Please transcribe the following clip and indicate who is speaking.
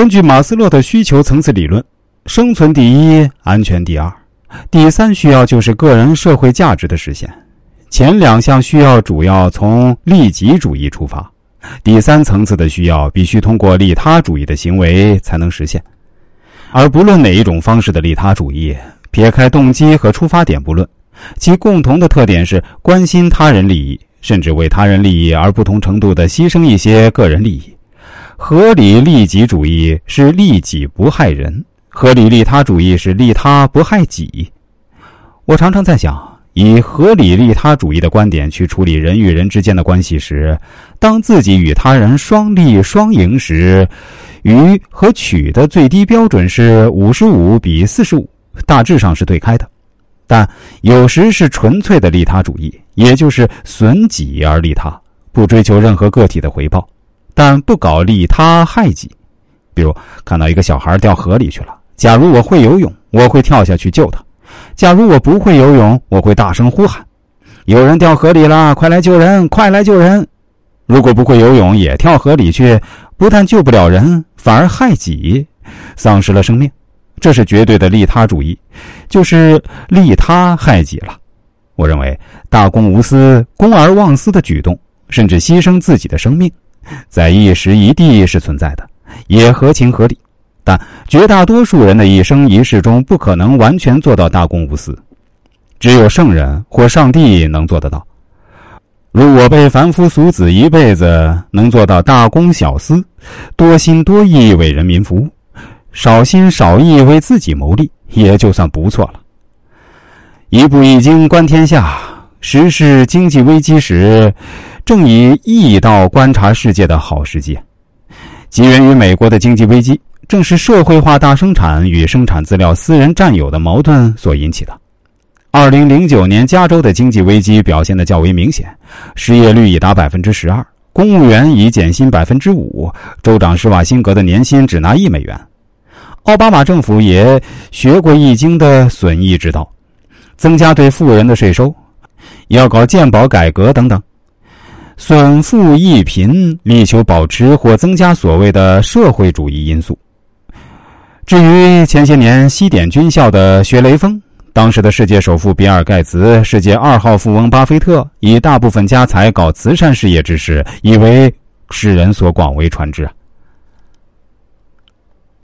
Speaker 1: 根据马斯洛的需求层次理论，生存第一，安全第二，第三需要就是个人社会价值的实现。前两项需要主要从利己主义出发，第三层次的需要必须通过利他主义的行为才能实现。而不论哪一种方式的利他主义，撇开动机和出发点不论，其共同的特点是关心他人利益，甚至为他人利益而不同程度的牺牲一些个人利益。合理利己主义是利己不害人，合理利他主义是利他不害己。我常常在想。以合理利他主义的观点去处理人与人之间的关系时，当自己与他人双利双赢时，予和取的最低标准是五十五比四十五，大致上是对开的。但有时是纯粹的利他主义，也就是损己而利他，不追求任何个体的回报，但不搞利他害己。比如看到一个小孩掉河里去了，假如我会游泳，我会跳下去救他。假如我不会游泳，我会大声呼喊：“有人掉河里了，快来救人！快来救人！”如果不会游泳也跳河里去，不但救不了人，反而害己，丧失了生命。这是绝对的利他主义，就是利他害己了。我认为大公无私、公而忘私的举动，甚至牺牲自己的生命，在一时一地是存在的，也合情合理。但绝大多数人的一生一世中，不可能完全做到大公无私，只有圣人或上帝能做得到。如果被凡夫俗子一辈子能做到大公小私，多心多意为人民服务，少心少意为自己谋利，也就算不错了。一步一经观天下，时是经济危机时，正以义道观察世界的好时机。起源于美国的经济危机。正是社会化大生产与生产资料私人占有的矛盾所引起的。二零零九年，加州的经济危机表现的较为明显，失业率已达百分之十二，公务员已减薪百分之五，州长施瓦辛格的年薪只拿一美元。奥巴马政府也学过易经的损益之道，增加对富人的税收，要搞健保改革等等。损富益贫，力求保持或增加所谓的社会主义因素。至于前些年西点军校的学雷锋，当时的世界首富比尔盖茨、世界二号富翁巴菲特以大部分家财搞慈善事业之事，已为世人所广为传知啊。